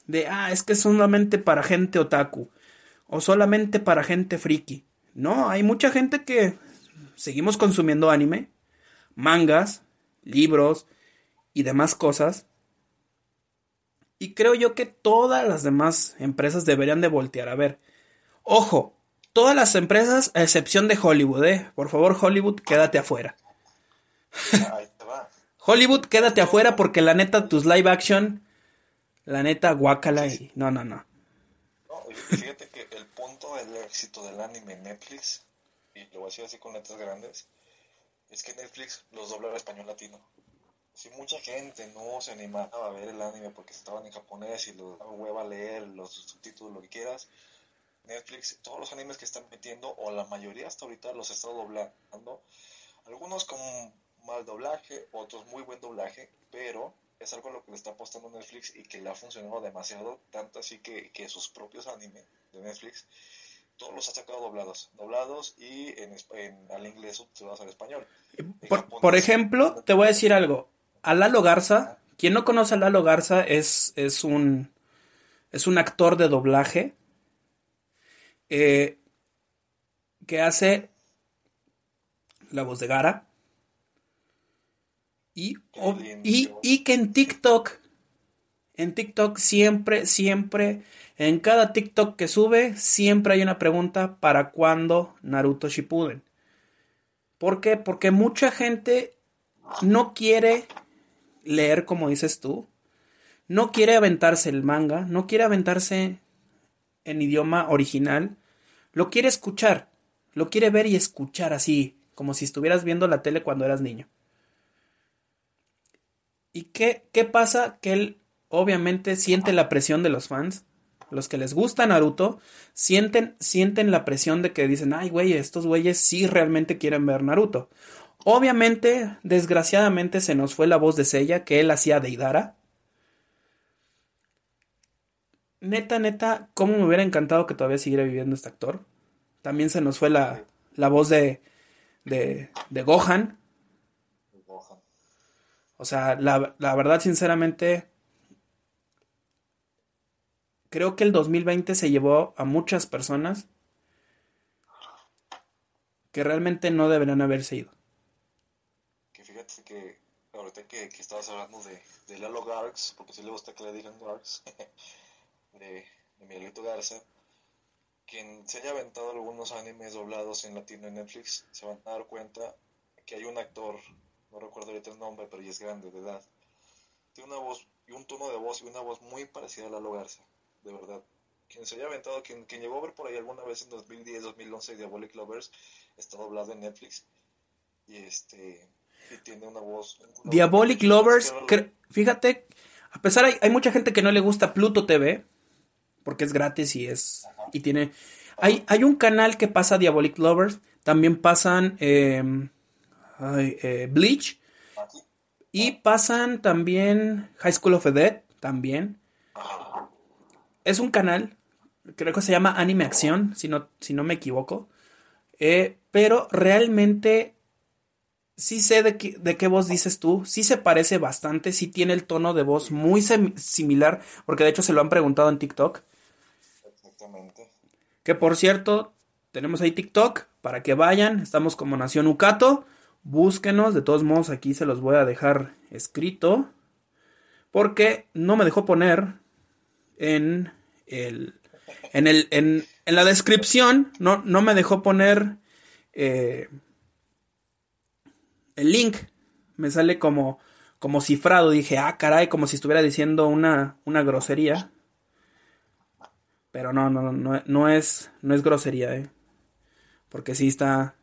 de, ah, es que es solamente para gente otaku o solamente para gente friki. No, hay mucha gente que seguimos consumiendo anime, mangas, libros y demás cosas. Y creo yo que todas las demás empresas deberían de voltear a ver. Ojo, todas las empresas a excepción de Hollywood, ¿eh? Por favor, Hollywood, quédate afuera. Hollywood, quédate afuera porque la neta tus live action, la neta guácala y no, no, no. No, fíjate que el punto del éxito del anime en Netflix, y lo voy a decir así con letras grandes, es que Netflix los dobla al español latino. Si mucha gente no se animaba a ver el anime porque estaban en japonés y lo daba hueva a leer los subtítulos, lo que quieras, Netflix, todos los animes que están metiendo, o la mayoría hasta ahorita los está doblando, algunos con mal doblaje, otros muy buen doblaje, pero es algo a lo que le está apostando Netflix y que le ha funcionado demasiado, tanto así que, que sus propios animes de Netflix, todos los ha sacado doblados, doblados y en, en al inglés subtitulados al español. Por, por, ejemplo, te voy a decir algo, a Lalo Garza, quien no conoce a Lalo Garza es, es un es un actor de doblaje eh, que hace la voz de Gara y, y, que en TikTok, en TikTok siempre, siempre, en cada TikTok que sube, siempre hay una pregunta para cuándo Naruto Shippuden. ¿Por qué? Porque mucha gente no quiere leer como dices tú, no quiere aventarse el manga, no quiere aventarse en idioma original, lo quiere escuchar, lo quiere ver y escuchar así, como si estuvieras viendo la tele cuando eras niño. ¿Y qué, qué pasa? Que él obviamente siente la presión de los fans. Los que les gusta Naruto sienten, sienten la presión de que dicen, ay, güey, estos güeyes sí realmente quieren ver Naruto. Obviamente, desgraciadamente se nos fue la voz de Seiya que él hacía de Idara. Neta, neta, cómo me hubiera encantado que todavía siguiera viviendo este actor. También se nos fue la, la voz de, de, de Gohan. O sea, la, la verdad, sinceramente, creo que el 2020 se llevó a muchas personas que realmente no deberían haberse ido. Que fíjate que ahorita que, que estabas hablando de, de Lalo Garx, porque si le gusta que le digan Garx, de, de Miguelito Garza, quien se haya aventado algunos animes doblados en latino en Netflix, se van a dar cuenta que hay un actor no recuerdo ahorita el nombre, pero ya es grande de edad. Tiene una voz y un tono de voz y una voz muy parecida a Lalo Garza, de verdad. Quien se haya aventado, quien, quien llegó a ver por ahí alguna vez en 2010, 2011 Diabolic Lovers, está doblado en Netflix. Y este y tiene una voz. Diabolic Lovers, fíjate, a pesar hay, hay mucha gente que no le gusta Pluto TV, porque es gratis y es. Y tiene. Hay, hay un canal que pasa Diabolic Lovers. También pasan. Eh, eh, Bleach. Y pasan también High School of the Dead, también. Es un canal, creo que se llama Anime Acción, si no, si no me equivoco. Eh, pero realmente sí sé de, de qué voz dices tú, sí se parece bastante, sí tiene el tono de voz muy similar, porque de hecho se lo han preguntado en TikTok. Que por cierto, tenemos ahí TikTok para que vayan, estamos como Nación Ucato. Búsquenos, de todos modos aquí se los voy a dejar escrito. Porque no me dejó poner en el. En, el, en, en la descripción, no, no, me dejó poner eh, el link. Me sale como, como cifrado. Dije, ah, caray, como si estuviera diciendo una, una grosería. Pero no, no, no, no es, no es grosería, eh. Porque sí está,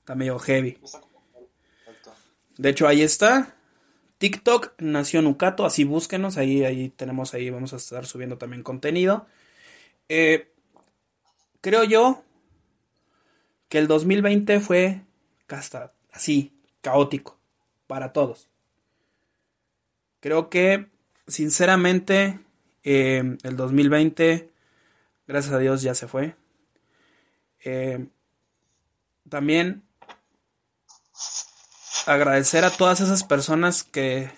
Está medio heavy. De hecho, ahí está. TikTok Nación Ucato, así búsquenos, ahí, ahí tenemos, ahí vamos a estar subiendo también contenido. Eh, creo yo que el 2020 fue hasta así, caótico, para todos. Creo que, sinceramente, eh, el 2020, gracias a Dios, ya se fue. Eh, también agradecer a todas esas personas que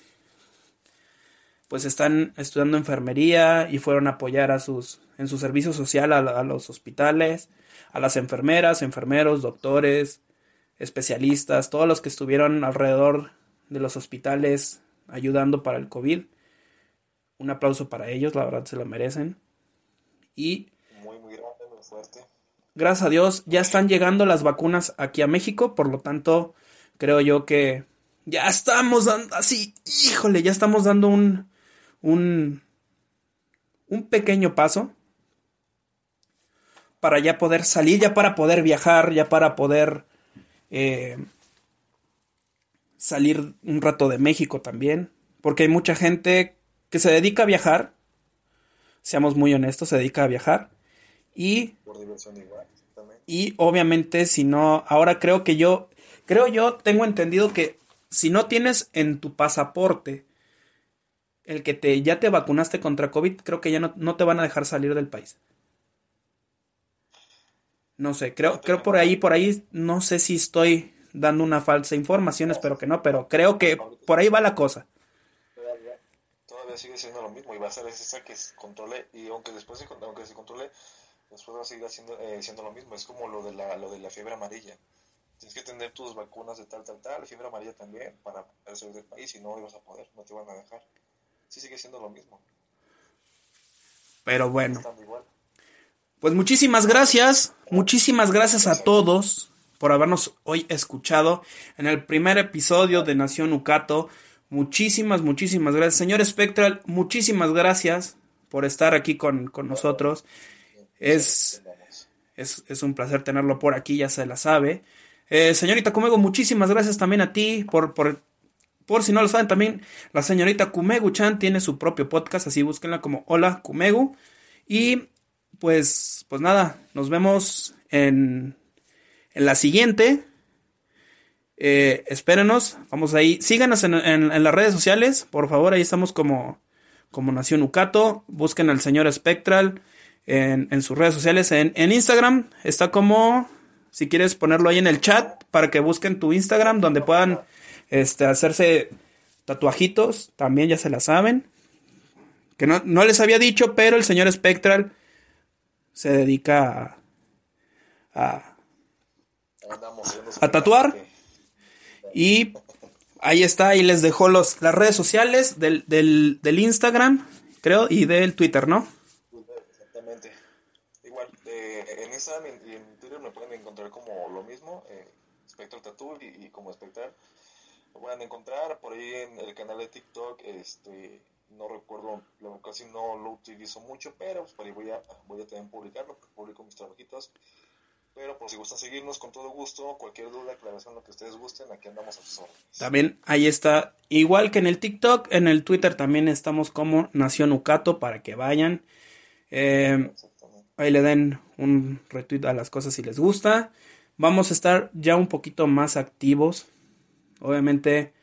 pues están estudiando enfermería y fueron a apoyar a sus, en su servicio social a los hospitales, a las enfermeras, enfermeros, doctores, especialistas, todos los que estuvieron alrededor de los hospitales ayudando para el COVID. Un aplauso para ellos, la verdad se lo merecen. Y Muy, muy grande, muy fuerte. gracias a Dios ya están llegando las vacunas aquí a México, por lo tanto creo yo que ya estamos dando así, híjole, ya estamos dando un un un pequeño paso para ya poder salir, ya para poder viajar, ya para poder eh, salir un rato de México también, porque hay mucha gente que se dedica a viajar, seamos muy honestos, se dedica a viajar y Por diversión igual, exactamente. y obviamente si no, ahora creo que yo, creo yo, tengo entendido que si no tienes en tu pasaporte el que te, ya te vacunaste contra COVID, creo que ya no, no te van a dejar salir del país. No sé, creo, creo por ahí, por ahí, no sé si estoy dando una falsa información, espero que no, pero creo que por ahí va la cosa. Todavía, sigue siendo lo mismo y va a ser esa que se controle y aunque después se, aunque se controle, después va a seguir haciendo, eh, siendo lo mismo. Es como lo de la, lo de la fiebre amarilla. Tienes que tener tus vacunas de tal, tal, tal, fiebre amarilla también para poder salir del país y no ibas a poder, no te van a dejar. Sí sigue siendo lo mismo. Pero bueno. Pues muchísimas gracias, muchísimas gracias a todos por habernos hoy escuchado en el primer episodio de Nación Ucato. Muchísimas, muchísimas gracias. Señor Spectral, muchísimas gracias por estar aquí con, con nosotros. Es, es, es un placer tenerlo por aquí, ya se la sabe. Eh, señorita Kumego, muchísimas gracias también a ti por, por, por si no lo saben, también la señorita Kumegu Chan tiene su propio podcast, así búsquenla como Hola Kumegu. Y pues, pues nada, nos vemos en, en la siguiente. Eh, espérenos, vamos ahí. Síganos en, en- en las redes sociales, por favor, ahí estamos como, como Nación Ucato. Busquen al señor Spectral en, en sus redes sociales. En, en Instagram está como, si quieres ponerlo ahí en el chat, para que busquen tu Instagram, donde puedan este, hacerse tatuajitos, también ya se la saben. Que no, no les había dicho, pero el señor Spectral se dedica a, a- ¿A tatuar? Y ahí está, ahí les dejó los, las redes sociales del, del, del Instagram, creo, y del Twitter, ¿no? Exactamente. Igual, eh, en Instagram y en Twitter me pueden encontrar como lo mismo, eh, Spectral Tattoo y, y como Spectral. Lo pueden encontrar por ahí en el canal de TikTok. Este, no recuerdo, casi no lo utilizo mucho, pero pues por ahí voy a, voy a también publicarlo, publico mis trabajitos. Pero por si gustan seguirnos, con todo gusto, cualquier duda, aclaración, lo que ustedes gusten, aquí andamos a sus órdenes. También ahí está, igual que en el TikTok, en el Twitter también estamos como Nación Ucato para que vayan. Eh, ahí le den un retweet a las cosas si les gusta. Vamos a estar ya un poquito más activos. Obviamente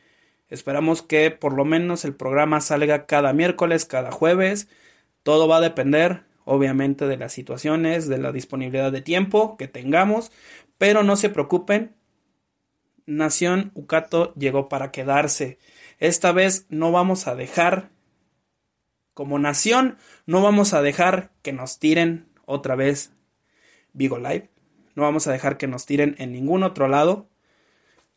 esperamos que por lo menos el programa salga cada miércoles, cada jueves. Todo va a depender, obviamente, de las situaciones, de la disponibilidad de tiempo que tengamos. Pero no se preocupen. Nación Ucato llegó para quedarse. Esta vez no vamos a dejar, como nación, no vamos a dejar que nos tiren otra vez Vigo Live. No vamos a dejar que nos tiren en ningún otro lado.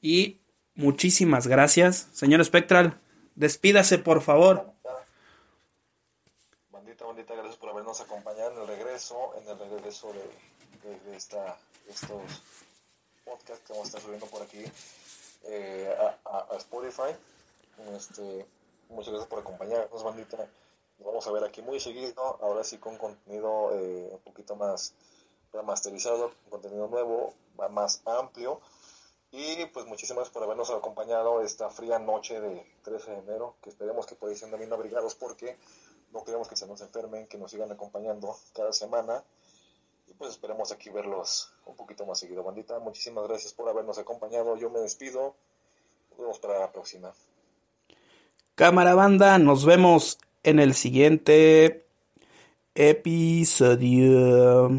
Y muchísimas gracias. Señor Spectral, despídase por favor. Bandita, gracias por habernos acompañado en el regreso, en el regreso de, de- de esta, estos podcasts que vamos a estar subiendo por aquí eh, a, a- Spotify. Este, muchas gracias por acompañarnos, bandita. Nos vamos a ver aquí muy seguido, ahora sí con contenido eh, un poquito más remasterizado, con contenido nuevo, más amplio. Y pues muchísimas gracias por habernos acompañado esta fría noche de 13 de enero, que esperemos que puedan ser también abrigados porque no queremos que se nos enfermen, que nos sigan acompañando cada semana. Y pues esperemos aquí verlos un poquito más seguido, bandita. Muchísimas gracias por habernos acompañado. Yo me despido. Nos vemos para la próxima. Cámara banda, nos vemos en el siguiente episodio.